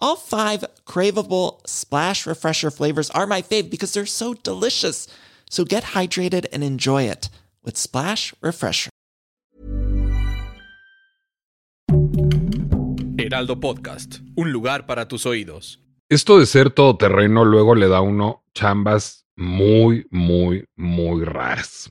All five craveable Splash Refresher flavors are my fave because they're so delicious. So get hydrated and enjoy it with Splash Refresher. Heraldo Podcast, un lugar para tus oídos. Esto de ser todoterreno luego le da a uno chambas muy, muy, muy raras.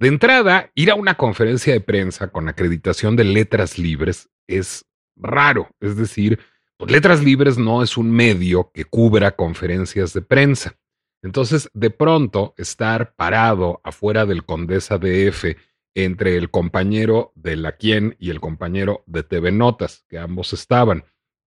De entrada, ir a una conferencia de prensa con acreditación de letras libres es raro, es decir, Letras Libres no es un medio que cubra conferencias de prensa. Entonces, de pronto, estar parado afuera del Condesa DF entre el compañero de La Quien y el compañero de TV Notas, que ambos estaban,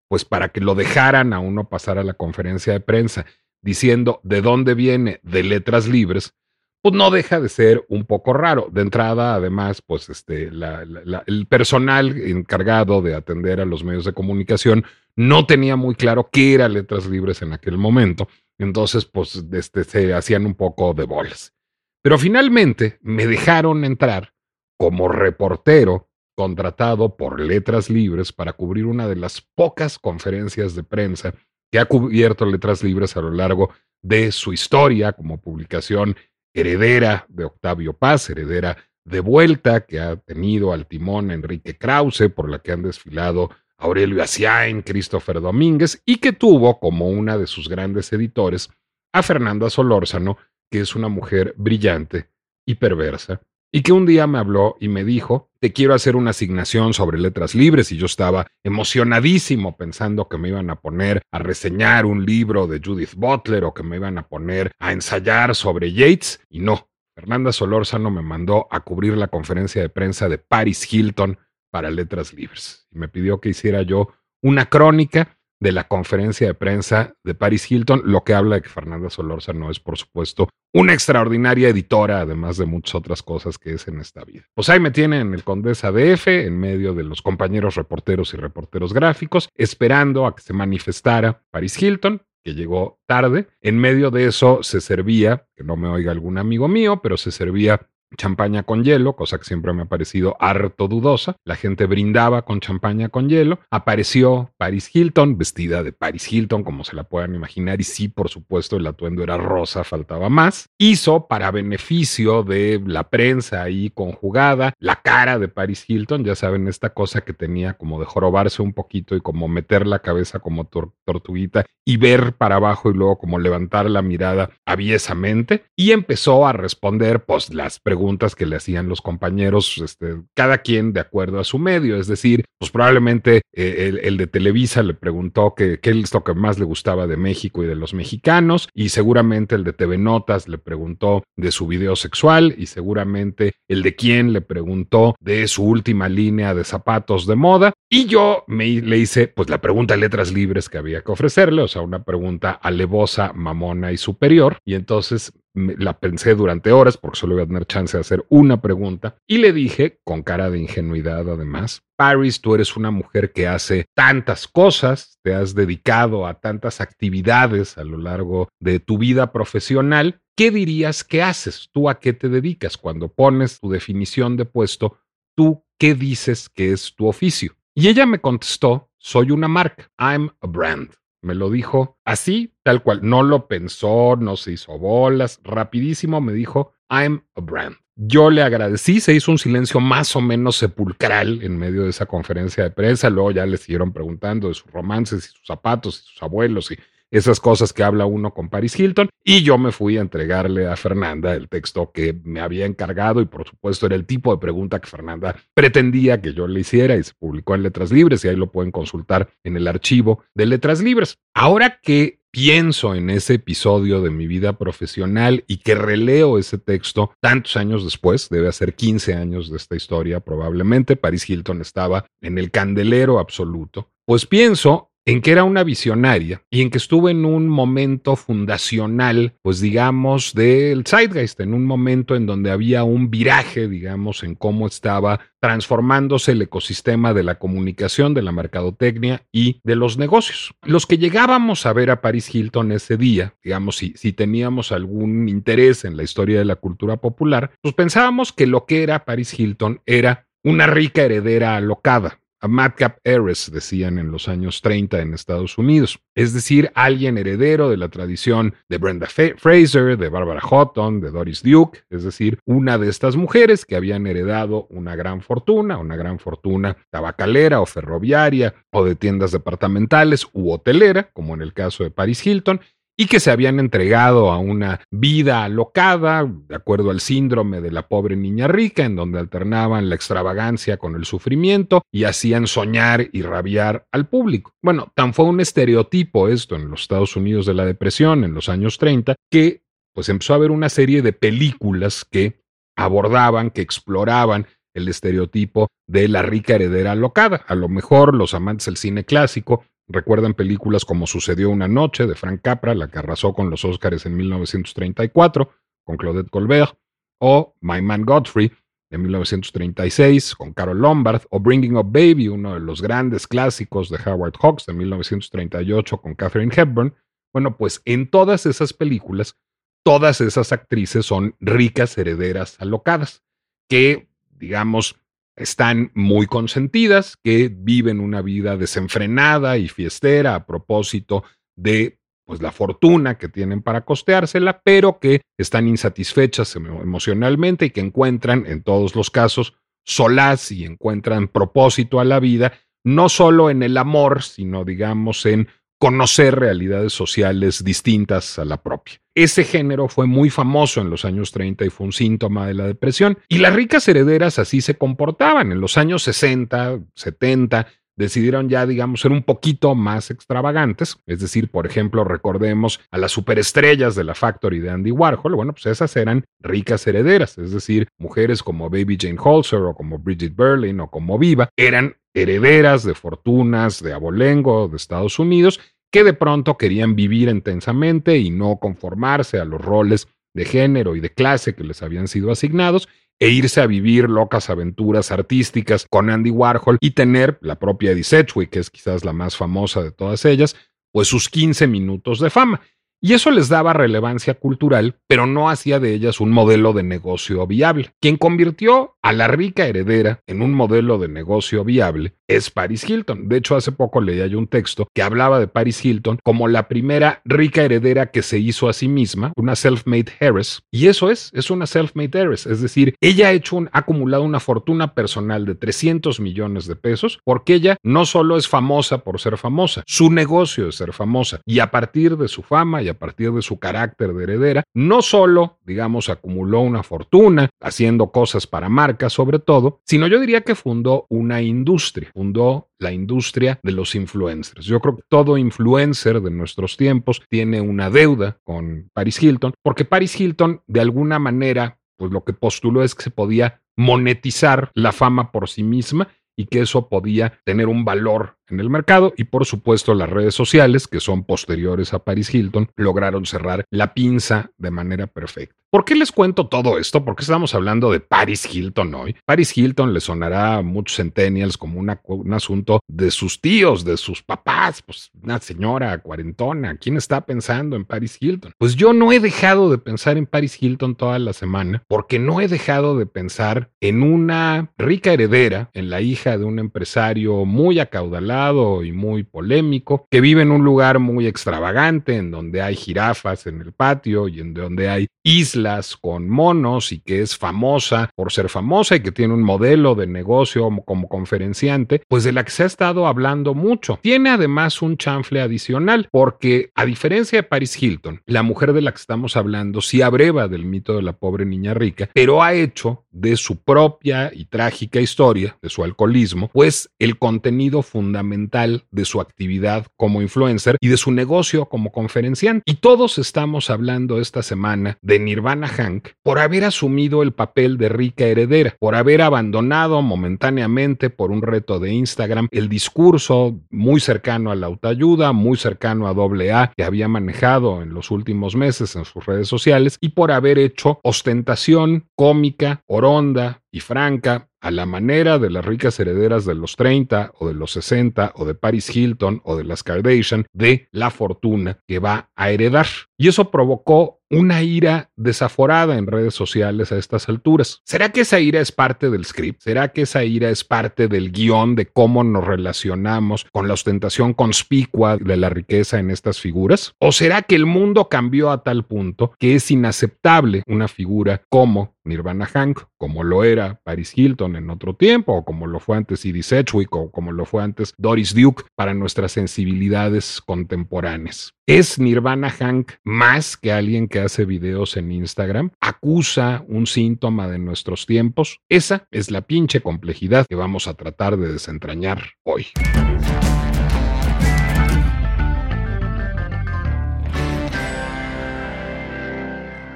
pues para que lo dejaran a uno pasar a la conferencia de prensa diciendo de dónde viene de letras libres, pues no deja de ser un poco raro. De entrada, además, pues este, el personal encargado de atender a los medios de comunicación no tenía muy claro qué era letras libres en aquel momento. Entonces, pues este, se hacían un poco de bolas. Pero finalmente me dejaron entrar como reportero contratado por Letras Libres para cubrir una de las pocas conferencias de prensa que ha cubierto Letras Libres a lo largo de su historia como publicación heredera de Octavio Paz, heredera de vuelta que ha tenido al timón Enrique Krause, por la que han desfilado Aurelio Asiain, Christopher Domínguez, y que tuvo como una de sus grandes editores a Fernanda Solórzano, que es una mujer brillante y perversa, y que un día me habló y me dijo, te quiero hacer una asignación sobre letras libres, y yo estaba emocionadísimo pensando que me iban a poner a reseñar un libro de Judith Butler o que me iban a poner a ensayar sobre Yates, y no. Fernanda Solórzano me mandó a cubrir la conferencia de prensa de Paris Hilton para Letras Libres. Y me pidió que hiciera yo una crónica de la conferencia de prensa de Paris Hilton, lo que habla de que Fernanda Solórzano es, por supuesto, una extraordinaria editora, además de muchas otras cosas que es en esta vida. Pues ahí me tienen en el Condesa DF, en medio de los compañeros reporteros y reporteros gráficos, esperando a que se manifestara Paris Hilton, que llegó tarde. En medio de eso se servía, que no me oiga algún amigo mío, pero se servía champaña con hielo, cosa que siempre me ha parecido harto dudosa. La gente brindaba con champaña con hielo. Apareció Paris Hilton, vestida de Paris Hilton, como se la puedan imaginar, y sí, por supuesto, el atuendo era rosa, faltaba más. Hizo, para beneficio de la prensa ahí conjugada, la cara de Paris Hilton, ya saben, esta cosa que tenía como de jorobarse un poquito y como meter la cabeza como tortuguita y ver para abajo y luego como levantar la mirada aviesamente. Y empezó a responder, pues, las preguntas preguntas que le hacían los compañeros, este, cada quien de acuerdo a su medio. Es decir, pues probablemente eh, el, de Televisa le preguntó qué es lo que más le gustaba de México y de los mexicanos, y seguramente el de TV Notas le preguntó de su video sexual, y seguramente el de quién le preguntó de su última línea de zapatos de moda. Y yo me, le hice pues la pregunta de letras libres que había que ofrecerle, o sea, una pregunta alevosa, mamona y superior. Y entonces la pensé durante horas porque solo iba a tener chance de hacer una pregunta y le dije, con cara de ingenuidad además, Paris, tú eres una mujer que hace tantas cosas, te has dedicado a tantas actividades a lo largo de tu vida profesional, ¿qué dirías que haces? ¿Tú a qué te dedicas? Cuando pones tu definición de puesto, ¿tú qué dices que es tu oficio? Y ella me contestó, soy una marca, I'm a brand. Me lo dijo así, tal cual. No lo pensó, no se hizo bolas. Rapidísimo me dijo, I'm a brand. Yo le agradecí, se hizo un silencio más o menos sepulcral en medio de esa conferencia de prensa. Luego ya le siguieron preguntando de sus romances y sus zapatos y sus abuelos y esas cosas que habla uno con Paris Hilton. Y yo me fui a entregarle a Fernanda el texto que me había encargado y por supuesto era el tipo de pregunta que Fernanda pretendía que yo le hiciera y se publicó en Letras Libres y ahí lo pueden consultar en el archivo de Letras Libres. Ahora que pienso en ese episodio de mi vida profesional y que releo ese texto tantos años después, debe hacer 15 años de esta historia probablemente, Paris Hilton estaba en el candelero absoluto, pues pienso en que era una visionaria y en que estuvo en un momento fundacional, pues digamos, del Zeitgeist, en un momento en donde había un viraje, digamos, en cómo estaba transformándose el ecosistema de la comunicación, de la mercadotecnia y de los negocios. Los que llegábamos a ver a Paris Hilton ese día, digamos, si, si teníamos algún interés en la historia de la cultura popular, pues pensábamos que lo que era Paris Hilton era una rica heredera alocada, a madcap heiress, decían en los años 30 en Estados Unidos. Es decir, alguien heredero de la tradición de Brenda Fraser, de Barbara Houghton, de Doris Duke, es decir, una de estas mujeres que habían heredado una gran fortuna, una gran fortuna tabacalera o ferroviaria o de tiendas departamentales u hotelera, como en el caso de Paris Hilton, y que se habían entregado a una vida alocada, de acuerdo al síndrome de la pobre niña rica, en donde alternaban la extravagancia con el sufrimiento y hacían soñar y rabiar al público. Bueno, tan fue un estereotipo esto en los Estados Unidos de la depresión en los años 30 que pues empezó a haber una serie de películas que abordaban, que exploraban el estereotipo de la rica heredera alocada. A lo mejor los amantes del cine clásico Recuerdan películas como Sucedió una noche de Frank Capra, la que arrasó con los Oscars en 1934 con Claudette Colbert, o My Man Godfrey de 1936 con Carol Lombard, o Bringing Up Baby, uno de los grandes clásicos de Howard Hawks de 1938 con Katherine Hepburn. Bueno, pues en todas esas películas, todas esas actrices son ricas herederas alocadas, que, digamos, están muy consentidas, que viven una vida desenfrenada y fiestera a propósito de pues la fortuna que tienen para costeársela, pero que están insatisfechas emocionalmente y que encuentran en todos los casos solaz y encuentran propósito a la vida, no solo en el amor, sino digamos en conocer realidades sociales distintas a la propia. Ese género fue muy famoso en los años 30 y fue un síntoma de la depresión. Y las ricas herederas así se comportaban. En los años 60, 70, decidieron ya, digamos, ser un poquito más extravagantes. Es decir, por ejemplo, recordemos a las superestrellas de la Factory de Andy Warhol. Bueno, pues esas eran ricas herederas. Es decir, mujeres como Baby Jane Holzer o como Bridget Berlin o como Viva eran herederas de fortunas de abolengo de Estados Unidos que de pronto querían vivir intensamente y no conformarse a los roles de género y de clase que les habían sido asignados e irse a vivir locas aventuras artísticas con Andy Warhol y tener la propia Eddie Sedgwick, que es quizás la más famosa de todas ellas, pues sus 15 minutos de fama. Y eso les daba relevancia cultural, pero no hacía de ellas un modelo de negocio viable. Quien convirtió a la rica heredera en un modelo de negocio viable es Paris Hilton. De hecho, hace poco leía yo un texto que hablaba de Paris Hilton como la primera rica heredera que se hizo a sí misma, una self-made heiress. Y eso es, es una self-made heiress. Es decir, ella ha hecho un, ha acumulado una fortuna personal de 300 millones de pesos porque ella no solo es famosa por ser famosa, su negocio es ser famosa. Y a partir de su fama a partir de su carácter de heredera, no solo, digamos, acumuló una fortuna haciendo cosas para marcas sobre todo, sino yo diría que fundó una industria fundó la industria de los influencers. Yo creo que todo influencer de nuestros tiempos tiene una deuda con Paris Hilton, porque Paris Hilton de alguna manera, pues lo que postuló es que se podía monetizar la fama por sí misma y que eso podía tener un valor en el mercado y por supuesto las redes sociales, que son posteriores a Paris Hilton, lograron cerrar la pinza de manera perfecta. ¿Por qué les cuento todo esto? Porque estamos hablando de Paris Hilton hoy. Paris Hilton le sonará a muchos centennials como un asunto de sus tíos, de sus papás, pues una señora cuarentona. ¿Quién está pensando en Paris Hilton? Pues yo no he dejado de pensar en Paris Hilton toda la semana porque no he dejado de pensar en una rica heredera, en la hija de un empresario muy acaudalado y muy polémico, que vive en un lugar muy extravagante, en donde hay jirafas en el patio y en donde hay islas con monos y que es famosa por ser famosa y que tiene un modelo de negocio como conferenciante, pues de la que se ha estado hablando mucho. Tiene además un chanfle adicional, porque a diferencia de Paris Hilton, la mujer de la que estamos hablando sí abreva del mito de la pobre niña rica, pero ha hecho de su propia y trágica historia, de su alcoholismo, pues el contenido fundamental fundamental de su actividad como influencer y de su negocio como conferenciante. Y todos estamos hablando esta semana de Nirvana Hank por haber asumido el papel de rica heredera, por haber abandonado momentáneamente por un reto de Instagram el discurso muy cercano a la autoayuda, muy cercano a AA que había manejado en los últimos meses en sus redes sociales y por haber hecho ostentación cómica, oronda y franca a la manera de las ricas herederas de los 30 o de los 60 o de Paris Hilton o de las Kardashian de la fortuna que va a heredar. Y eso provocó una ira desaforada en redes sociales a estas alturas. ¿Será que esa ira es parte del script? ¿Será que esa ira es parte del guion de cómo nos relacionamos con la ostentación conspicua de la riqueza en estas figuras? ¿O será que el mundo cambió a tal punto que es inaceptable una figura como Nirvana Hank, como lo era Paris Hilton en otro tiempo, o como lo fue antes Edie Sedgwick, o como lo fue antes Doris Duke para nuestras sensibilidades contemporáneas? ¿Es Nirvana Hank más que alguien que hace videos en Instagram? ¿Acusa un síntoma de nuestros tiempos? Esa es la pinche complejidad que vamos a tratar de desentrañar hoy.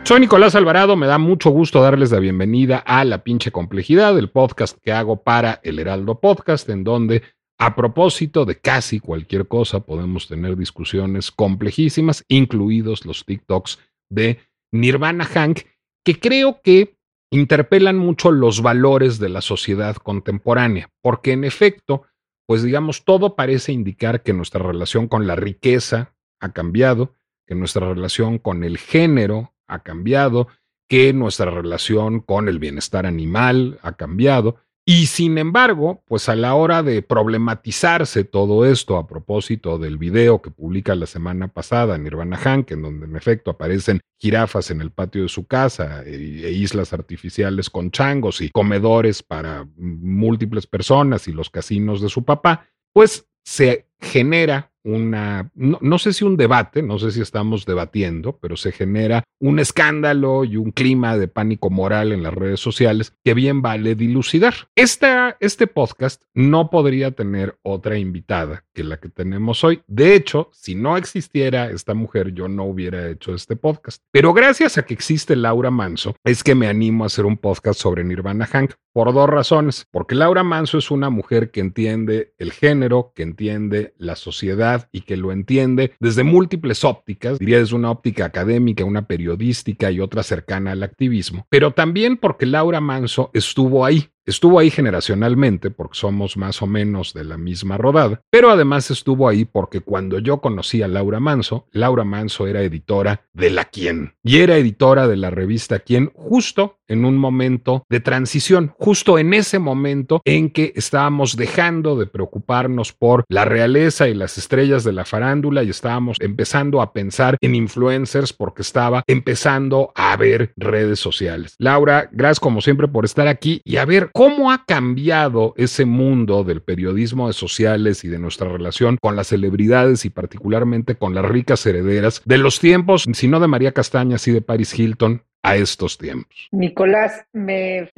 Soy Nicolás Alvarado, me da mucho gusto darles la bienvenida a La pinche complejidad, el podcast que hago para El Heraldo Podcast, en donde a propósito de casi cualquier cosa, podemos tener discusiones complejísimas, incluidos los TikToks de Nirvana Hank, que creo que interpelan mucho los valores de la sociedad contemporánea, porque en efecto, pues digamos, todo parece indicar que nuestra relación con la riqueza ha cambiado, que nuestra relación con el género ha cambiado, que nuestra relación con el bienestar animal ha cambiado, y sin embargo, pues a la hora de problematizarse todo esto a propósito del video que publica la semana pasada Nirvana Hank, en donde en efecto aparecen jirafas en el patio de su casa e, e islas artificiales con changos y comedores para múltiples personas y los casinos de su papá, pues se genera una, no, sé si un debate, no sé si estamos debatiendo, pero se genera un escándalo y un clima de pánico moral en las redes sociales que bien vale dilucidar. este podcast no podría tener otra invitada que la que tenemos hoy. De hecho, si no existiera esta mujer, yo no hubiera hecho este podcast. Pero gracias a que existe Laura Manso, es que me animo a hacer un podcast sobre Nirvana Hank por dos razones. Porque Laura Manso es una mujer que entiende el género, que entiende la sociedad, y que lo entiende desde múltiples ópticas, diría desde una óptica académica, una periodística y otra cercana al activismo, pero también porque Laura Manso estuvo ahí, Estuvo ahí generacionalmente porque somos más o menos de la misma rodada, pero además estuvo ahí porque cuando yo conocí a Laura Manso, Laura Manso era editora de La Quién y era editora de la revista Quién justo en un momento de transición, justo en ese momento en que estábamos dejando de preocuparnos por la realeza y las estrellas de la farándula y estábamos empezando a pensar en influencers porque estaba empezando a ver redes sociales. Laura, gracias como siempre por estar aquí y a ver ¿Cómo ha cambiado ese mundo del periodismo de sociales y de nuestra relación con las celebridades y particularmente con las ricas herederas de los tiempos, si no de María Castaña, sí de Paris Hilton, a estos tiempos. Nicolás, me,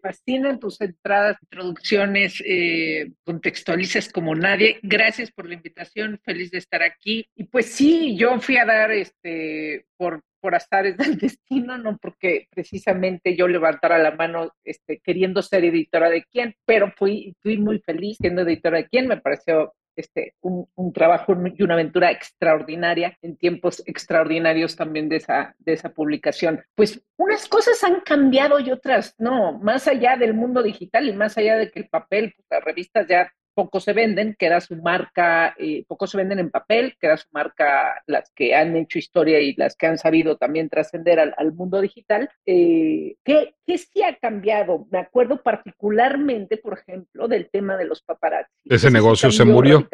fascinan tus entradas, introducciones, eh, contextualizas como nadie. Gracias por la invitación, feliz de estar aquí. Y pues sí, yo fui a dar este por por azares del destino, no porque precisamente yo levantara la mano este, queriendo ser editora de quién, pero fui, fui muy feliz siendo editora de quién, me pareció este, un, trabajo y una aventura extraordinaria en tiempos extraordinarios también de esa, de esa publicación. Pues unas cosas han cambiado y otras no, más allá del mundo digital y más allá de que el papel, pues, las revistas ya poco se venden, queda su marca, eh, poco se venden en papel, queda su marca las que han hecho historia y las que han sabido también trascender al, mundo digital. Eh, ¿qué, ¿Qué sí ha cambiado? Me acuerdo particularmente, por ejemplo, del tema de los paparazzi. Ese, negocio se murió.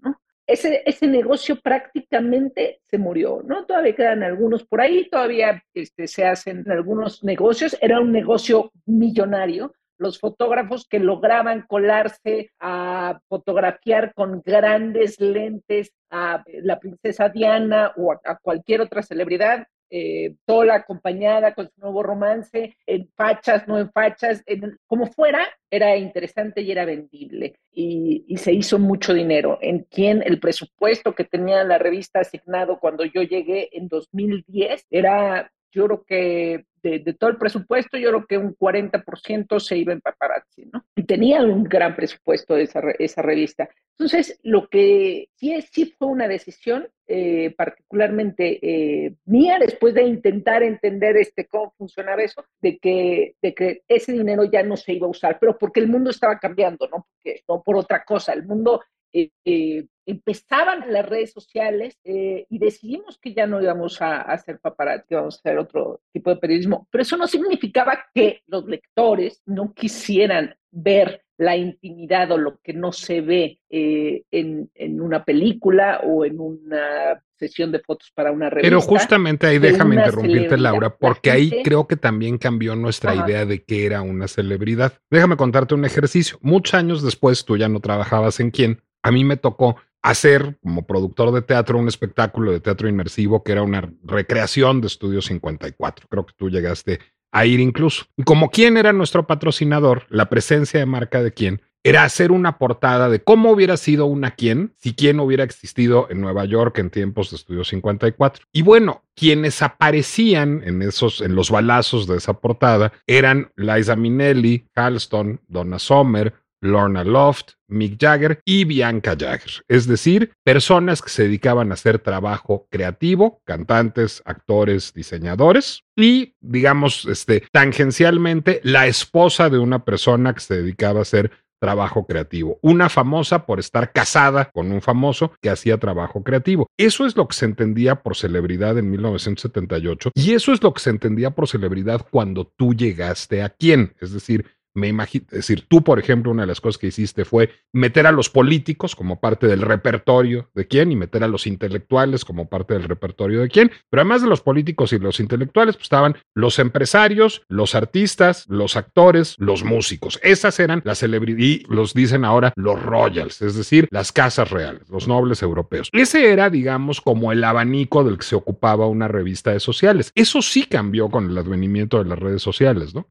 ¿no? Ese, ese, negocio prácticamente se murió, ¿no? Todavía quedan algunos por ahí, todavía este, se hacen algunos negocios, era un negocio millonario, los fotógrafos que lograban colarse a fotografiar con grandes lentes a la princesa Diana o a, cualquier otra celebridad, eh, sola, acompañada, con su nuevo romance, en fachas, no en fachas, como fuera, era interesante y era vendible. Y, y, se hizo mucho dinero. En quien el presupuesto que tenía la revista asignado cuando yo llegué en 2010 era yo creo que de, todo el presupuesto, yo creo que un 40% se iba en paparazzi, ¿no? Y tenía un gran presupuesto esa, esa revista. Entonces, lo que sí, sí fue una decisión eh, particularmente eh, mía, después de intentar entender este, cómo funcionaba eso, de que, de que ese dinero ya no se iba a usar, pero porque el mundo estaba cambiando, ¿no? Porque, no por otra cosa, el mundo eh, empezaban las redes sociales eh, y decidimos que ya no íbamos a, hacer paparazzi, que íbamos a hacer otro tipo de periodismo. Pero eso no significaba que los lectores no quisieran ver la intimidad o lo que no se ve eh, en, en, una película o en una sesión de fotos para una revista. Pero justamente ahí déjame interrumpirte, Laura, porque ahí creo que también cambió nuestra idea de qué era una celebridad. Déjame contarte un ejercicio. Muchos años después, tú ya no trabajabas en quién. A mí me tocó hacer como productor de teatro un espectáculo de teatro inmersivo que era una recreación de Estudio 54. Creo que tú llegaste a ir incluso. Como quién era nuestro patrocinador, la presencia de marca de quién era hacer una portada de cómo hubiera sido una quién si quién hubiera existido en Nueva York en tiempos de Estudio 54. Y bueno, quienes aparecían en esos, en los balazos de esa portada eran Liza Minnelli, Halston, Donna Sommer, Lorna Loft, Mick Jagger y Bianca Jagger, es decir, personas que se dedicaban a hacer trabajo creativo, cantantes, actores, diseñadores y, digamos, este, tangencialmente, la esposa de una persona que se dedicaba a hacer trabajo creativo. Una famosa por estar casada con un famoso que hacía trabajo creativo. Eso es lo que se entendía por celebridad en 1978 y eso es lo que se entendía por celebridad cuando tú llegaste a quién. Es decir, me imagino, es decir, tú, por ejemplo, una de las cosas que hiciste fue meter a los políticos como parte del repertorio de quién y meter a los intelectuales como parte del repertorio de quién. Pero además de los políticos y los intelectuales, pues estaban los empresarios, los artistas, los actores, los músicos. Esas eran las celebridades y los dicen ahora los royals, es decir, las casas reales, los nobles europeos. Ese era, digamos, como el abanico del que se ocupaba una revista de sociales. Eso sí cambió con el advenimiento de las redes sociales, ¿no?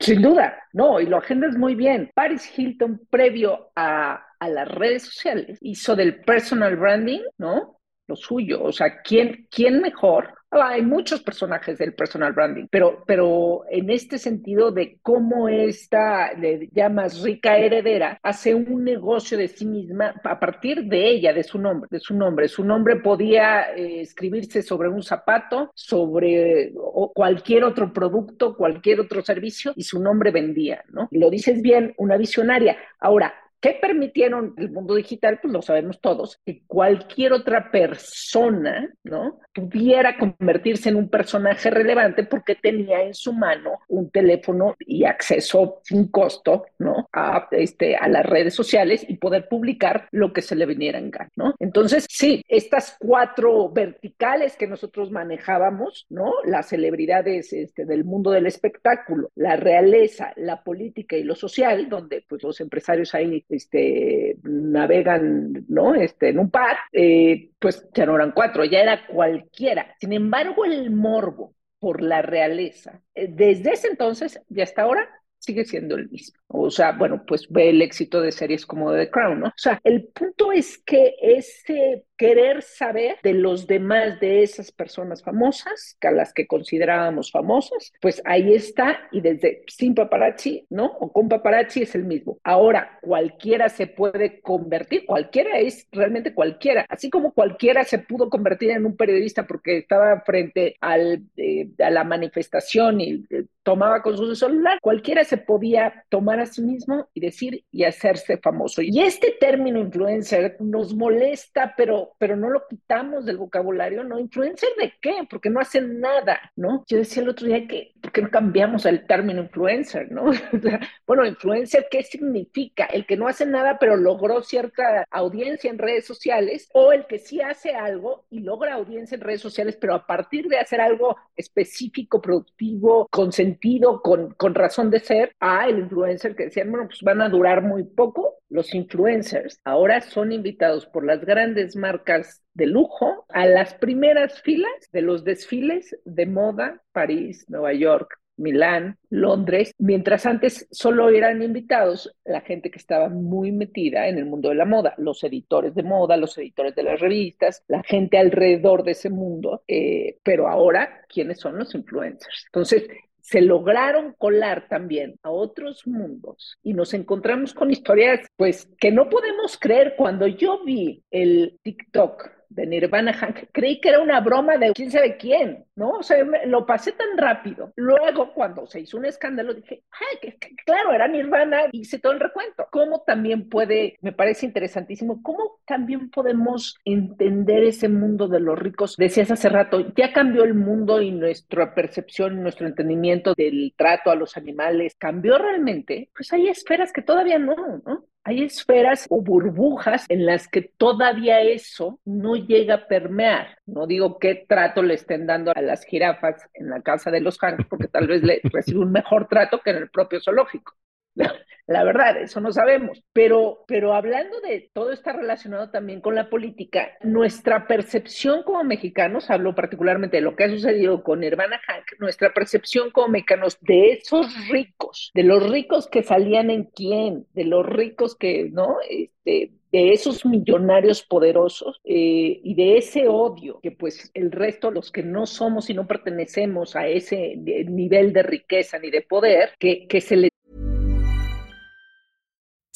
Sin duda, no, y lo agendas muy bien. Paris Hilton, previo a, a las redes sociales, hizo del personal branding, ¿no? Lo suyo. O sea, ¿quién, quién mejor hay muchos personajes del personal branding, pero, pero en este sentido de cómo esta, le llamas rica heredera, hace un negocio de sí misma a partir de ella, de su nombre, de su nombre. Su nombre podía eh, escribirse sobre un zapato, sobre cualquier otro producto, cualquier otro servicio, y su nombre vendía, ¿no? Lo dices bien, una visionaria. Ahora, ¿Qué permitieron el mundo digital? Pues lo sabemos todos, que cualquier otra persona, ¿no? Pudiera convertirse en un personaje relevante porque tenía en su mano un teléfono y acceso sin costo, ¿no? A, este, a las redes sociales y poder publicar lo que se le viniera en gana, ¿no? Entonces, sí, estas cuatro verticales que nosotros manejábamos, ¿no? Las celebridades este, del mundo del espectáculo, la realeza, la política y lo social, donde pues los empresarios ahí este, navegan, ¿no? Este, en un par, eh, pues ya no eran cuatro, ya era cualquiera. Sin embargo, el morbo por la realeza, eh, desde ese entonces y hasta ahora, sigue siendo el mismo. O sea, bueno, pues ve el éxito de series como The Crown, ¿no? O sea, el punto es que ese querer saber de los demás de esas personas famosas, a las que considerábamos famosas, pues ahí está y desde sin paparazzi, ¿no? O con paparazzi es el mismo. Ahora, cualquiera se puede convertir, cualquiera es realmente cualquiera, así como cualquiera se pudo convertir en un periodista porque estaba frente al, eh, a la manifestación y eh, tomaba con su celular, cualquiera se podía tomar a sí mismo y decir y hacerse famoso. Y este término influencer nos molesta, pero, pero no lo quitamos del vocabulario, ¿no? ¿Influencer de qué? Porque no hacen nada, ¿no? Yo decía el otro día que, ¿por qué no cambiamos el término influencer, ¿no? bueno, influencer, ¿qué significa? El que no hace nada, pero logró cierta audiencia en redes sociales, o el que sí hace algo y logra audiencia en redes sociales, pero a partir de hacer algo específico, productivo, con sentido, con, con razón de ser, a el influencer que decían, bueno, pues van a durar muy poco. Los influencers ahora son invitados por las grandes marcas de lujo a las primeras filas de los desfiles de moda París, Nueva York, Milán, Londres, mientras antes solo eran invitados la gente que estaba muy metida en el mundo de la moda, los editores de moda, los editores de las revistas, la gente alrededor de ese mundo, eh, pero ahora, ¿quiénes son los influencers? Entonces, se lograron colar también a otros mundos y nos encontramos con historias, pues, que no podemos creer. Cuando yo vi el TikTok de Nirvana Hank, creí que era una broma de quién sabe quién, ¿no? O sea, lo pasé tan rápido. Luego, cuando se hizo un escándalo, dije, ay, que, claro, era Nirvana, hice todo el recuento. ¿Cómo también puede, me parece interesantísimo, cómo también podemos entender ese mundo de los ricos? Decías hace rato, ya cambió el mundo y nuestra percepción, nuestro entendimiento del trato a los animales cambió realmente. Pues hay esferas que todavía no, ¿no? Hay esferas o burbujas en las que todavía eso no llega a permear. No digo qué trato le estén dando a las jirafas en la casa de los Hanks, porque tal vez le recibe un mejor trato que en el propio zoológico. La verdad, eso no sabemos. Pero, pero hablando de todo está relacionado también con la política, nuestra percepción como mexicanos, hablo particularmente de lo que ha sucedido con Hermana Hank, nuestra percepción como mexicanos de esos ricos, de los ricos que salían en quién, de los ricos que, ¿no? Este, de esos millonarios poderosos eh, y de ese odio que pues el resto, los que no somos y no pertenecemos a ese nivel de riqueza ni de poder, que, que se le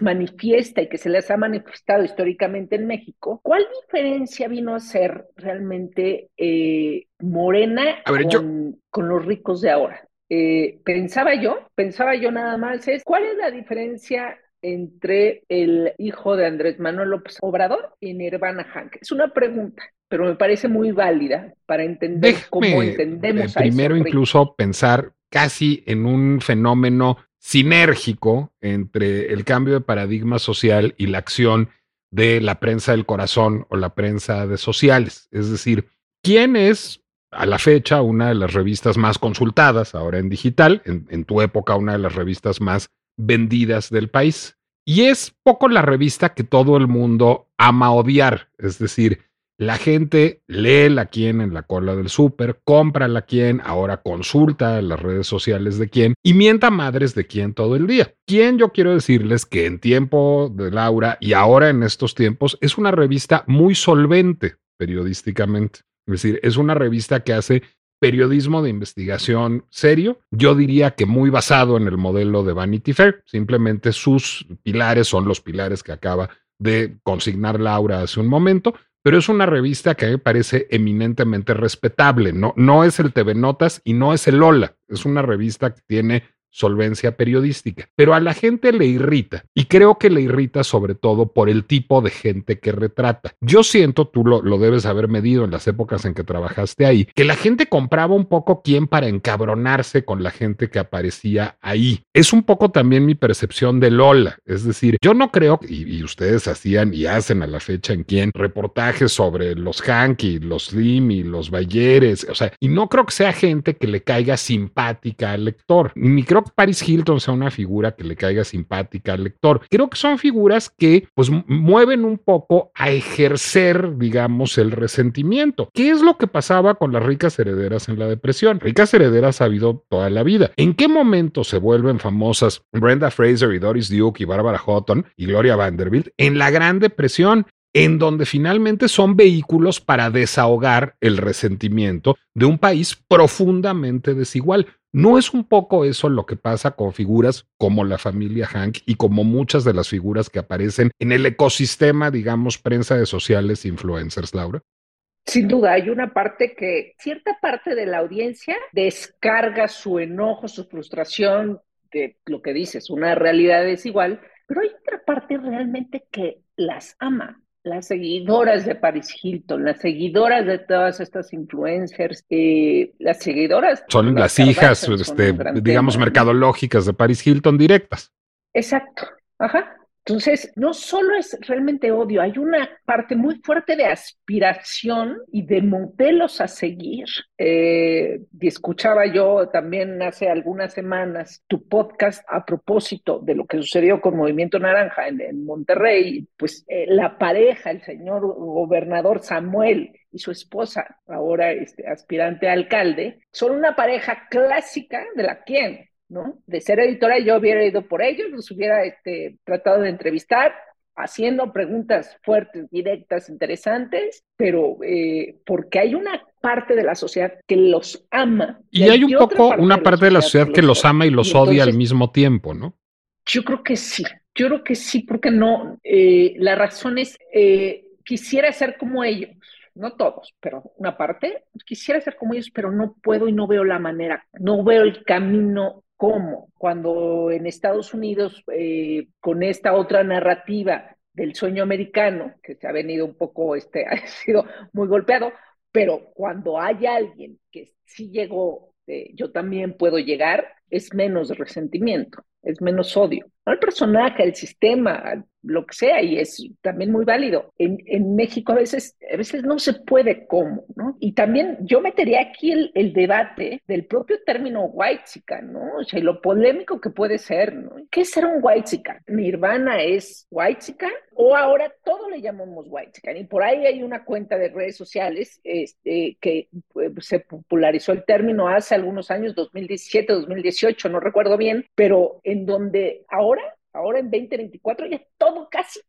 Manifiesta y que se les ha manifestado históricamente en México, ¿cuál diferencia vino a ser realmente eh, Morena con, los ricos de ahora? Eh, pensaba yo, pensaba yo nada más es, ¿cuál es la diferencia entre el hijo de Andrés Manuel López Obrador y Nirvana Hank? Es una pregunta, pero me parece muy válida para entender cómo entendemos eh, Primero incluso pensar casi en un fenómeno sinérgico entre el cambio de paradigma social y la acción de la prensa del corazón o la prensa de sociales. Es decir, ¿quién es a la fecha una de las revistas más consultadas ahora en digital, en, tu época una de las revistas más vendidas del país? Y es poco la revista que todo el mundo ama odiar, es decir, la gente lee la quien en la cola del súper, compra la quien, ahora consulta las redes sociales de quién y mienta madres de quién todo el día. Quién yo quiero decirles que en tiempo de Laura y ahora en estos tiempos es una revista muy solvente periodísticamente. Es decir, es una revista que hace periodismo de investigación serio, yo diría que muy basado en el modelo de Vanity Fair. Simplemente sus pilares son los pilares que acaba de consignar Laura hace un momento, pero es una revista que me parece eminentemente respetable. No, no es el TV Notas y no es el Lola. Es una revista que tiene solvencia periodística, pero a la gente le irrita y creo que le irrita sobre todo por el tipo de gente que retrata. Yo siento, tú lo, lo, debes haber medido en las épocas en que trabajaste ahí, que la gente compraba un poco quién para encabronarse con la gente que aparecía ahí. Es un poco también mi percepción de Lola, es decir, yo no creo, y, ustedes hacían y hacen a la fecha en quién, reportajes sobre los Hanky, los Slim y los Bayeres, o sea, y no creo que sea gente que le caiga simpática al lector, ni creo Paris Hilton sea una figura que le caiga simpática al lector. Creo que son figuras que pues mueven un poco a ejercer, digamos, el resentimiento. ¿Qué es lo que pasaba con las ricas herederas en la depresión? Ricas herederas ha habido toda la vida. ¿En qué momento se vuelven famosas Brenda Fraser y Doris Duke y Barbara Houghton y Gloria Vanderbilt? En la Gran Depresión en donde finalmente son vehículos para desahogar el resentimiento de un país profundamente desigual. ¿No es un poco eso lo que pasa con figuras como la familia Hank y como muchas de las figuras que aparecen en el ecosistema, digamos, prensa de sociales, influencers, Laura? Sin duda, hay una parte que cierta parte de la audiencia descarga su enojo, su frustración de lo que dices, una realidad desigual, pero hay otra parte realmente que las ama las seguidoras de Paris Hilton, las seguidoras de todas estas influencers, eh, las seguidoras. Son las, hijas, este, digamos, mercadológicas de Paris Hilton directas. Exacto, ajá. Entonces, no solo es realmente odio, hay una parte muy fuerte de aspiración y de modelos a seguir. Eh, y escuchaba yo también hace algunas semanas tu podcast a propósito de lo que sucedió con Movimiento Naranja en, Monterrey, pues eh, la pareja, el señor gobernador Samuel y su esposa, ahora este, aspirante a alcalde, son una pareja clásica de la quien ¿no? De ser editora yo hubiera ido por ellos, los hubiera este, tratado de entrevistar, haciendo preguntas fuertes, directas, interesantes, pero eh, porque hay una parte de la sociedad que los ama. Y, hay, un poco una parte de la sociedad que los, ama y los odia al mismo tiempo, ¿no? Yo creo que sí, yo creo que sí, porque no, eh, la razón es, eh, quisiera ser como ellos, no todos, pero una parte, quisiera ser como ellos, pero no puedo y no veo la manera, no veo el camino cómo cuando en Estados Unidos, eh, con esta otra narrativa del sueño americano, que se ha venido un poco, este, ha sido muy golpeado, pero cuando hay alguien que sí llegó, eh, yo también puedo llegar, es menos resentimiento, es menos odio. El personaje, el sistema, lo que sea, y es también muy válido. En, en, México a veces, a veces no se puede cómo, ¿no? Y también yo metería aquí el, el debate del propio término white ¿no? O sea, lo polémico que puede ser, ¿no? ¿Qué es ser un white ¿Nirvana es white o ahora todo le llamamos white Y por ahí hay una cuenta de redes sociales este, que pues, se popularizó el término hace algunos años, 2017, 2018, no recuerdo bien, pero en donde ahora ahora en 2024 ya todo casi,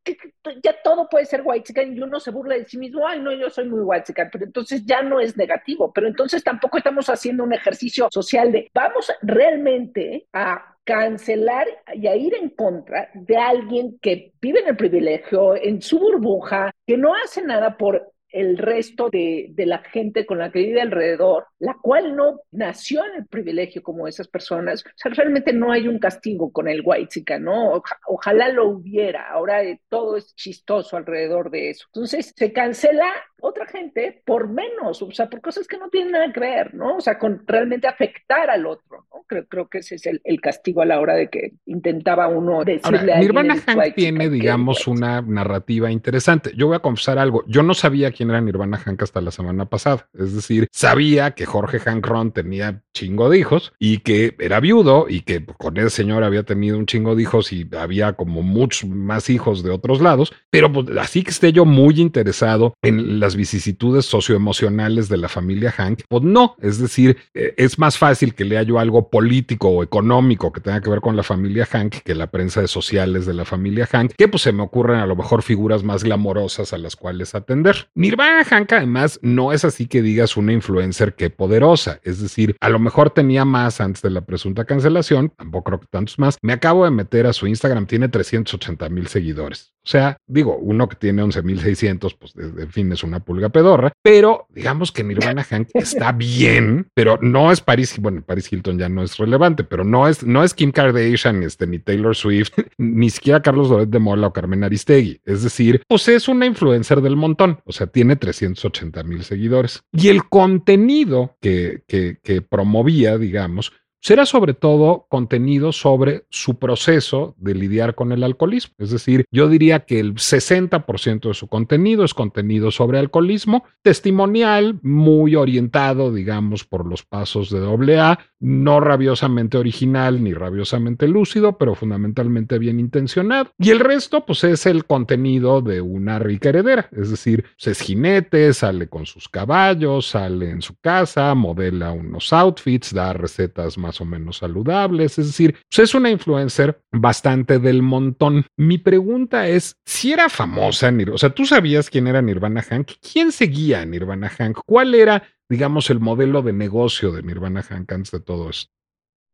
ya todo puede ser white y uno se burla de sí mismo, ay no, yo soy muy white pero entonces ya no es negativo, pero entonces tampoco estamos haciendo un ejercicio social de vamos realmente a cancelar y a ir en contra de alguien que vive en el privilegio, en su burbuja, que no hace nada por el resto de, de, la gente con la que vive alrededor, la cual no nació en el privilegio como esas personas. O sea, realmente no hay un castigo con el white ¿no? ojalá lo hubiera. Ahora eh, todo es chistoso alrededor de eso. Entonces se cancela otra gente por menos, o sea, por cosas que no tienen nada que ver, ¿no? O sea, con realmente afectar al otro, ¿no? Creo, creo que ese es el, el castigo a la hora de que intentaba uno decirle Ahora, a Nirvana Hank tiene, digamos, una narrativa interesante. Yo voy a confesar algo. Yo no sabía quién era Nirvana Hank hasta la semana pasada. Es decir, sabía que Jorge Hank Ron tenía chingo de hijos y que era viudo y que con ese señor había tenido un chingo de hijos y había como muchos más hijos de otros lados, pero pues, así que esté yo muy interesado en las vicisitudes socioemocionales de la familia Hank, pues no, es decir, eh, es más fácil que lea yo algo político o económico que tenga que ver con la familia Hank que la prensa de sociales de la familia Hank, que pues se me ocurren a lo mejor figuras más glamorosas a las cuales atender. Nirvana Hank además no es así que digas una influencer que poderosa, es decir, a lo mejor tenía más antes de la presunta cancelación, tampoco creo que tantos más. Me acabo de meter a su Instagram, tiene 380 mil seguidores. O sea, digo, uno que tiene 11.600, pues en fin, es una pulga pedorra, pero digamos que Nirvana Hank está bien, pero no es Paris, bueno, Paris Hilton ya no es relevante, pero no es, no es Kim Kardashian, este, ni Taylor Swift, ni siquiera Carlos Loret de Mola o Carmen Aristegui. Es decir, pues es una influencer del montón, o sea, tiene 380 mil seguidores. Y el contenido que, que, que promovía, digamos, será sobre todo contenido sobre su proceso de lidiar con el alcoholismo. Es decir, yo diría que el 60% de su contenido es contenido sobre alcoholismo, testimonial, muy orientado, digamos, por los pasos de AA, no rabiosamente original ni rabiosamente lúcido, pero fundamentalmente bien intencionado. Y el resto, pues es el contenido de una rica heredera, es decir, es jinete, sale con sus caballos, sale en su casa, modela unos outfits, da recetas más o menos saludables. Es decir, pues es una influencer bastante del montón. Mi pregunta es, si era famosa, o sea, tú sabías quién era Nirvana Hank, ¿quién seguía a Nirvana Hank? ¿Cuál era, digamos, el modelo de negocio de Nirvana Hank antes de todo esto?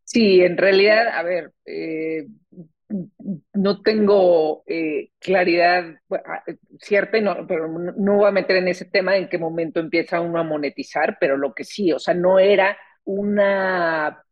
Sí, en realidad, a ver, eh, no tengo eh, claridad ah, cierta, no, pero no voy a meter en ese tema en qué momento empieza uno a monetizar, pero lo que sí, o sea, no era una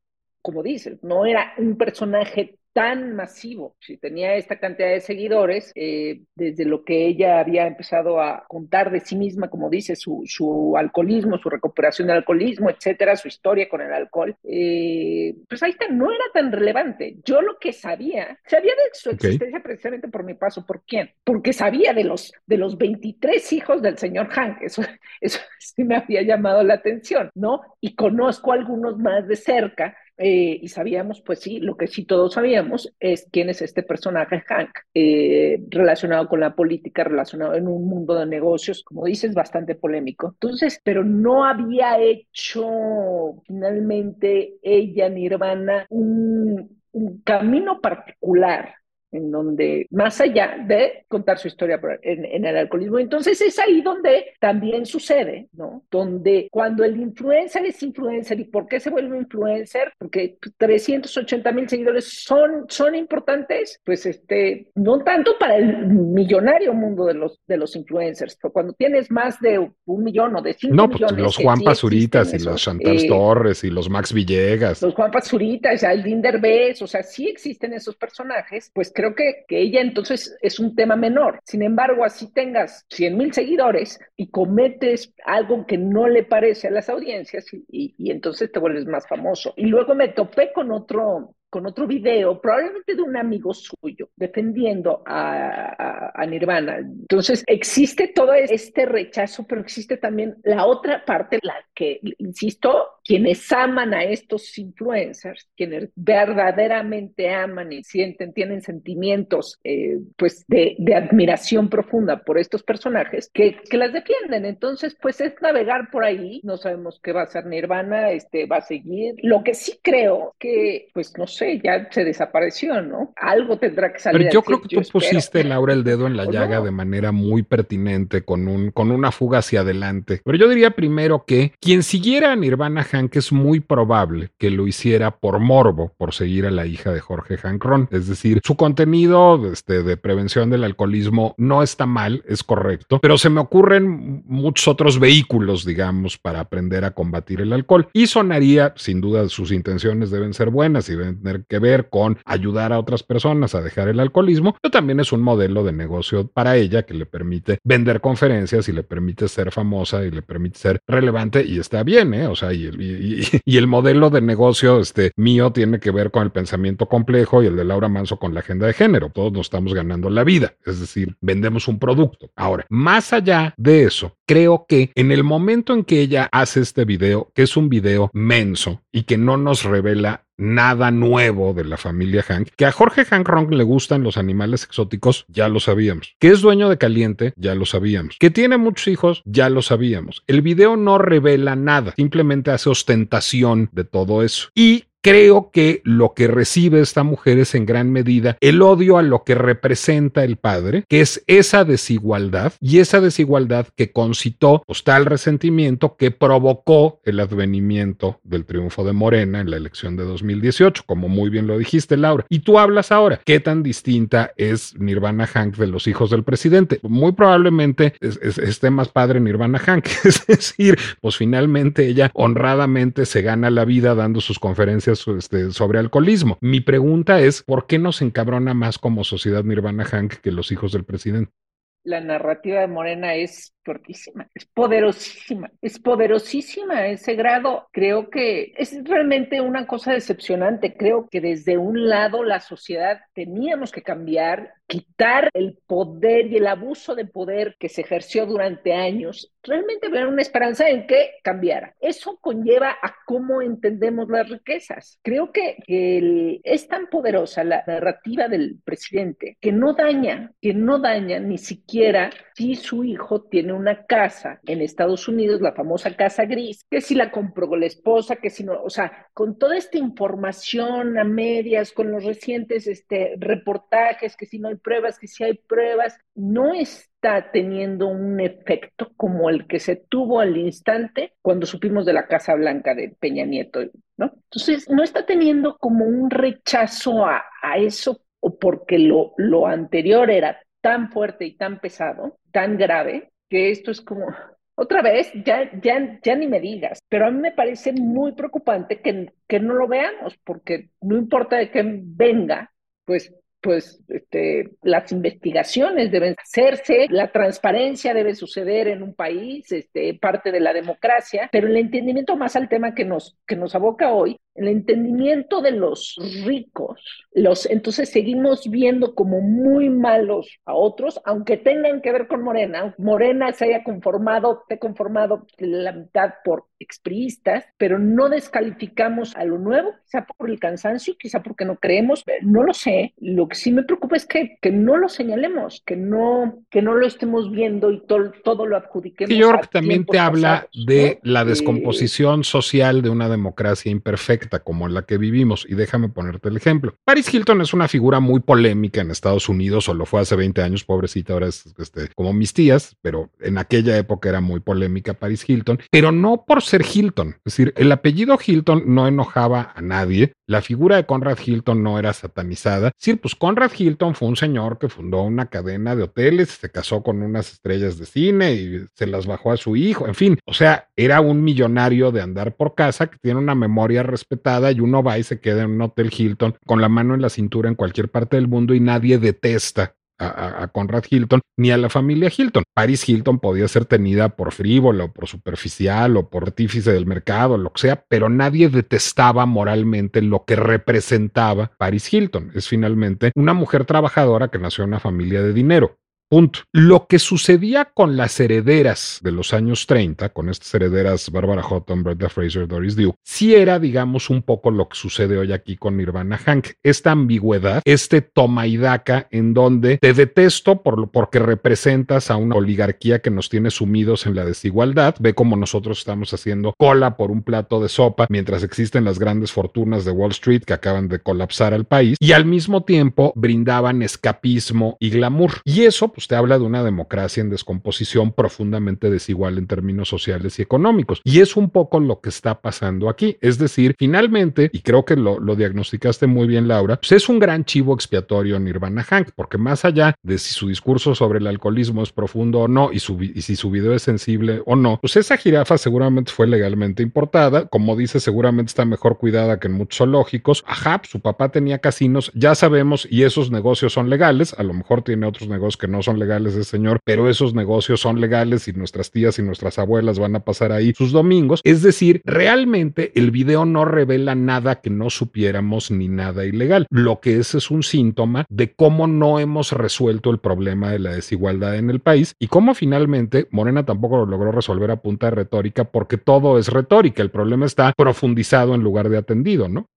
como dices, no era un personaje tan masivo, si tenía esta cantidad de seguidores, eh, desde lo que ella había empezado a contar de sí misma, como dice, su, su alcoholismo, su recuperación del alcoholismo, etcétera, su historia con el alcohol, eh, pues ahí está, no era tan relevante. Yo lo que sabía, sabía de su existencia precisamente por mi paso, ¿por quién? Porque sabía de los, de los 23 hijos del señor Hank, eso, eso sí me había llamado la atención, ¿no? Y conozco algunos más de cerca, eh, y sabíamos, pues sí, lo que sí todos sabíamos es quién es este personaje Hank, eh, relacionado con la política, relacionado en un mundo de negocios, como dices, bastante polémico. Entonces, pero no había hecho finalmente ella, Nirvana, un, un camino particular en donde, más allá de contar su historia en, el alcoholismo, entonces es ahí donde también sucede, ¿no? Donde cuando el influencer es influencer, ¿y por qué se vuelve influencer? Porque 380 mil seguidores son, son importantes, pues este, no tanto para el millonario mundo de los, de los influencers, pero cuando tienes más de un millón o de cinco no, pues los Juan Pasuritas y los Chantal eh, Torres y los Max Villegas. Los Juan Pasuritas, el Dinder Bess, o sea, sí existen esos personajes, pues creo que, que ella entonces es un tema menor. Sin embargo, así tengas 100 mil seguidores y cometes algo que no le parece a las audiencias y entonces te vuelves más famoso. Y luego me topé con otro, con otro video, probablemente de un amigo suyo, defendiendo a, Nirvana. Entonces, existe todo este rechazo, pero existe también la otra parte, la que, insisto, quienes aman a estos influencers, quienes verdaderamente aman y sienten, tienen sentimientos eh, pues de, admiración profunda por estos personajes, que, que, las defienden. Entonces, pues es navegar por ahí, no sabemos qué va a hacer Nirvana, este, va a seguir. Lo que sí creo que, pues no sé, ya se desapareció, ¿no? Algo tendrá que salir. Pero yo creo que tú pusiste, Laura, el dedo en la llaga de manera muy pertinente, con, un, con una fuga hacia adelante. Pero yo diría primero que quien siguiera a Nirvana Hank es muy probable que lo hiciera por morbo, por seguir a la hija de Jorge Hank Ron. Es decir, su contenido este, de prevención del alcoholismo no está mal, es correcto, pero se me ocurren muchos otros vehículos, digamos, para aprender a combatir el alcohol. Y sonaría, sin duda, sus intenciones deben ser buenas y deben tener que ver con ayudar a otras personas a dejar el alcoholismo, pero también es un modelo de negocio para ella que le permite vender conferencias y le permite ser famosa y le permite ser relevante y está bien, ¿eh? O sea, y, el modelo de negocio este, mío tiene que ver con el pensamiento complejo y el de Laura Manso con la agenda de género. Todos nos estamos ganando la vida, es decir, vendemos un producto. Ahora, más allá de eso, creo que en el momento en que ella hace este video, que es un video menso y que no nos revela nada nuevo de la familia Hank. Que a Jorge Hank Ronk le gustan los animales exóticos, ya lo sabíamos. Que es dueño de Caliente, ya lo sabíamos. Que tiene muchos hijos, ya lo sabíamos. El video no revela nada, simplemente hace ostentación de todo eso. Y Creo que lo que recibe esta mujer es en gran medida el odio a lo que representa el padre, que es esa desigualdad y esa desigualdad que concitó pues, tal resentimiento que provocó el advenimiento del triunfo de Morena en la elección de 2018, como muy bien lo dijiste, Laura. Y tú hablas ahora, ¿qué tan distinta es Nirvana Hank de los hijos del presidente? Muy probablemente esté más padre Nirvana Hank, es decir, pues finalmente ella honradamente se gana la vida dando sus conferencias este, sobre alcoholismo. Mi pregunta es, ¿por qué nos encabrona más como sociedad Nirvana Hank que los hijos del presidente? La narrativa de Morena es fuertísima, es poderosísima, es poderosísima ese grado. Creo que es realmente una cosa decepcionante. Creo que desde un lado la sociedad teníamos que cambiar, quitar el poder y el abuso de poder que se ejerció durante años, realmente ver una esperanza en que cambiara. Eso conlleva a cómo entendemos las riquezas. Creo que es tan poderosa la narrativa del presidente que no daña, que no daña ni siquiera si su hijo tiene una casa en Estados Unidos, la famosa casa gris, que si la compró la esposa, que si no, o sea, con toda esta información a medias, con los recientes este, reportajes, que si no hay pruebas, que si hay pruebas, no está teniendo un efecto como el que se tuvo al instante cuando supimos de la Casa Blanca de Peña Nieto, ¿no? Entonces, no está teniendo como un rechazo a, a eso porque lo, lo anterior era tan fuerte y tan pesado, tan grave, que esto es como, otra vez, ya, ya, ya ni me digas, pero a mí me parece muy preocupante que, que no lo veamos, porque no importa de qué venga, pues pues este, las investigaciones deben hacerse, la transparencia debe suceder en un país, este, parte de la democracia, pero el entendimiento más al tema que nos, que nos aboca hoy el entendimiento de los ricos, los, entonces seguimos viendo como muy malos a otros, aunque tengan que ver con Morena. Morena se haya conformado, te conformado la mitad por expriistas, pero no descalificamos a lo nuevo, quizá por el cansancio, quizá porque no creemos, no lo sé. Lo que sí me preocupa es que, que no lo señalemos, que no, que no lo estemos viendo y todo, todo lo adjudiquemos. Y yo creo que también te habla de la descomposición social de una democracia imperfecta como la que vivimos. Y déjame ponerte el ejemplo. Paris Hilton es una figura muy polémica en Estados Unidos, o lo fue hace 20 años, pobrecita, ahora es este, como mis tías, pero en aquella época era muy polémica Paris Hilton, pero no por ser Hilton. Es decir, el apellido Hilton no enojaba a nadie, la figura de Conrad Hilton no era satanizada. Sí, pues Conrad Hilton fue un señor que fundó una cadena de hoteles, se casó con unas estrellas de cine y se las bajó a su hijo, en fin, o sea, era un millonario de andar por casa que tiene una memoria y uno va y se queda en un hotel Hilton con la mano en la cintura en cualquier parte del mundo y nadie detesta a, Conrad Hilton ni a la familia Hilton. Paris Hilton podía ser tenida por frívola o por superficial o por artífice del mercado, lo que sea, pero nadie detestaba moralmente lo que representaba Paris Hilton. Es finalmente una mujer trabajadora que nació en una familia de dinero. Punto. Lo que sucedía con las herederas de los años 30, con estas herederas Barbara Houghton, Brenda Fraser, Doris Duke, sí era, digamos, un poco lo que sucede hoy aquí con Nirvana Hank. Esta ambigüedad, este toma y daca en donde te detesto por, porque representas a una oligarquía que nos tiene sumidos en la desigualdad. Ve como nosotros estamos haciendo cola por un plato de sopa mientras existen las grandes fortunas de Wall Street que acaban de colapsar al país y al mismo tiempo brindaban escapismo y glamour. Y eso usted habla de una democracia en descomposición profundamente desigual en términos sociales y económicos. Y es un poco lo que está pasando aquí. Es decir, finalmente, y creo que lo, diagnosticaste muy bien, Laura, pues es un gran chivo expiatorio Nirvana Hank, porque más allá de si su discurso sobre el alcoholismo es profundo o no, y, y si su video es sensible o no, pues esa jirafa seguramente fue legalmente importada. Como dice, seguramente está mejor cuidada que en muchos zoológicos. Ajá, pues su papá tenía casinos, ya sabemos, y esos negocios son legales. A lo mejor tiene otros negocios que no son legales ese señor, pero esos negocios son legales y nuestras tías y nuestras abuelas van a pasar ahí sus domingos. Es decir, realmente el video no revela nada que no supiéramos ni nada ilegal. Lo que es es un síntoma de cómo no hemos resuelto el problema de la desigualdad en el país y cómo finalmente Morena tampoco lo logró resolver a punta de retórica porque todo es retórica. El problema está profundizado en lugar de atendido, ¿no?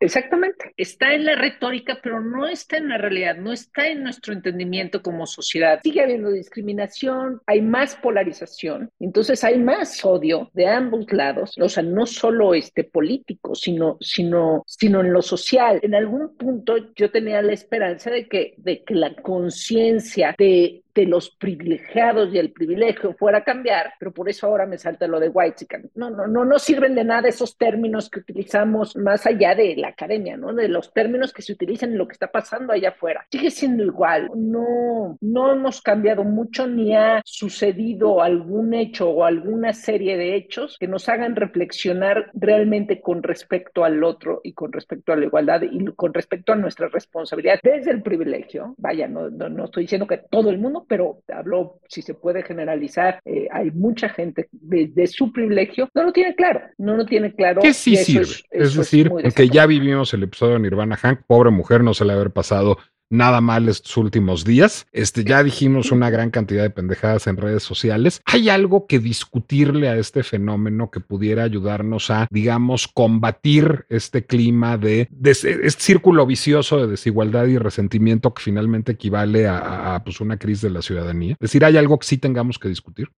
Exactamente. Está en la retórica, pero no está en la realidad, no está en nuestro entendimiento como sociedad. Sigue habiendo discriminación, hay más polarización, entonces hay más odio de ambos lados, o sea, no solo este político, sino, sino, sino en lo social. En algún punto yo tenía la esperanza de que, de que la conciencia de de los privilegiados y el privilegio fuera a cambiar, pero por eso ahora me salta lo de white No, no, no, no sirven de nada esos términos que utilizamos más allá de la academia, ¿no? De los términos que se utilizan en lo que está pasando allá afuera. Sigue siendo igual. No, no hemos cambiado mucho ni ha sucedido algún hecho o alguna serie de hechos que nos hagan reflexionar realmente con respecto al otro y con respecto a la igualdad y con respecto a nuestra responsabilidad desde el privilegio. Vaya, no, no, no estoy diciendo que todo el mundo, pero hablo, si se puede generalizar, eh, hay mucha gente de, su privilegio, no lo tiene claro, no lo tiene claro. Que sí sirve. Es, decir, que ya vivimos el episodio de Nirvana Hank, pobre mujer, no se le haber pasado nada mal estos últimos días. Este, ya dijimos una gran cantidad de pendejadas en redes sociales. ¿Hay algo que discutirle a este fenómeno que pudiera ayudarnos a, digamos, combatir este clima de, este círculo vicioso de desigualdad y resentimiento que finalmente equivale a, a pues, una crisis de la ciudadanía? Es decir, ¿hay algo que sí tengamos que discutir?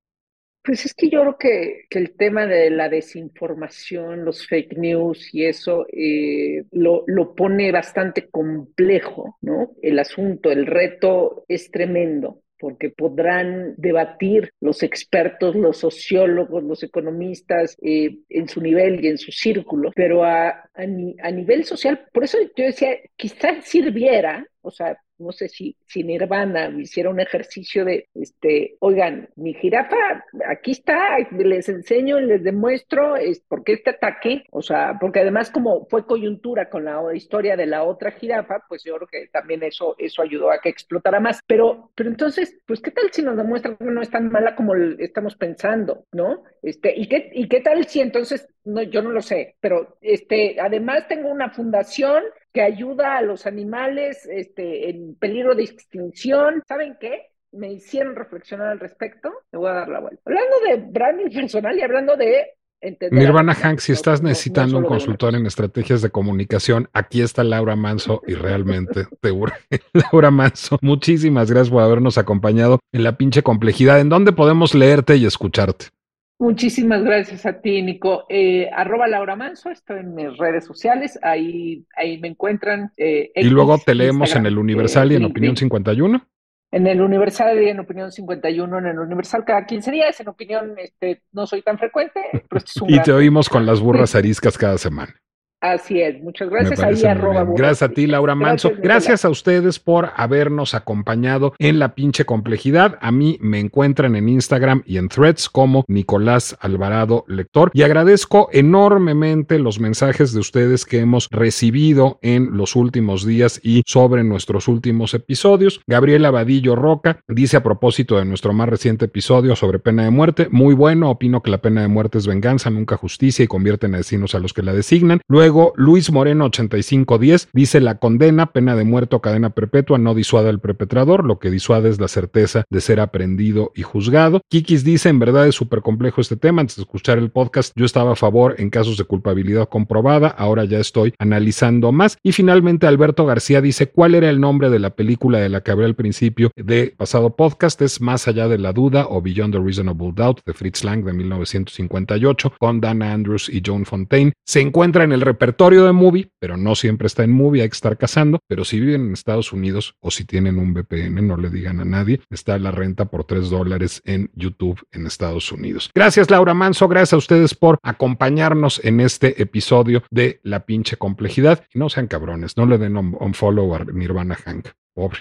Pues es que yo creo que, que, el tema de la desinformación, los fake news y eso eh, lo, lo, pone bastante complejo, ¿no? El asunto, el reto es tremendo porque podrán debatir los expertos, los sociólogos, los economistas eh, en su nivel y en su círculo, pero a, a, a nivel social, por eso yo decía, quizás sirviera, o sea, no sé si, si Nirvana hiciera un ejercicio de, este, oigan, mi jirafa, aquí está, les enseño les demuestro es, por qué este ataque, o sea, porque además como fue coyuntura con la historia de la otra jirafa, pues yo creo que también eso, eso ayudó a que explotara más. Pero, pero entonces, pues, ¿qué tal si nos demuestra que no es tan mala como estamos pensando, ¿no? Este, ¿y qué, y qué tal si entonces, no, yo no lo sé, pero este, además tengo una fundación que ayuda a los animales este, en peligro de extinción. ¿Saben qué? Me hicieron reflexionar al respecto. Me voy a dar la vuelta. Hablando de branding personal y hablando de Nirvana Hank, si estás necesitando un consultor en estrategias de comunicación, aquí está Laura Manso y realmente te urge. Laura Manso, muchísimas gracias por habernos acompañado en la pinche complejidad. ¿En dónde podemos leerte y escucharte? Muchísimas gracias a ti, Nico. Eh, arroba Laura Manso, estoy en mis redes sociales, ahí, ahí me encuentran. Eh, y luego te leemos en el Universal y en Opinión 51. En el Universal y en Opinión 51, en el Universal cada 15 días, en Opinión este, no soy tan frecuente. Pero este es un y te oímos con las burras ariscas cada semana. Así es, muchas gracias. Ahí arroba gracias a ti, Laura Manso. Gracias, a ustedes por habernos acompañado en la pinche complejidad. A mí me encuentran en Instagram y en threads como Nicolás Alvarado Lector. Y agradezco enormemente los mensajes de ustedes que hemos recibido en los últimos días y sobre nuestros últimos episodios. Gabriela Vadillo Roca dice a propósito de nuestro más reciente episodio sobre pena de muerte, muy bueno, opino que la pena de muerte es venganza, nunca justicia y convierte en asesinos a los que la designan. Luego Luego, Luis Moreno 8510 dice la condena, pena de muerte o cadena perpetua no disuada al perpetrador, lo que disuade es la certeza de ser aprendido y juzgado. Kikis dice, en verdad es súper complejo este tema, antes de escuchar el podcast yo estaba a favor en casos de culpabilidad comprobada, ahora ya estoy analizando más. Y finalmente Alberto García dice, ¿cuál era el nombre de la película de la que hablé al principio de pasado podcast? Es Más allá de la duda o Beyond the Reasonable Doubt de Fritz Lang de 1958 con Dana Andrews y Joan Fontaine. Se encuentra en el repertorio de Movie, pero no siempre está en Movie, hay que estar cazando. Pero si viven en Estados Unidos o si tienen un VPN, no le digan a nadie, está la renta por 3 dólares en YouTube en Estados Unidos. Gracias, Laura Manso. Gracias a ustedes por acompañarnos en este episodio de La pinche complejidad. Y no sean cabrones, no le den un follow a Nirvana Hank. Pobre.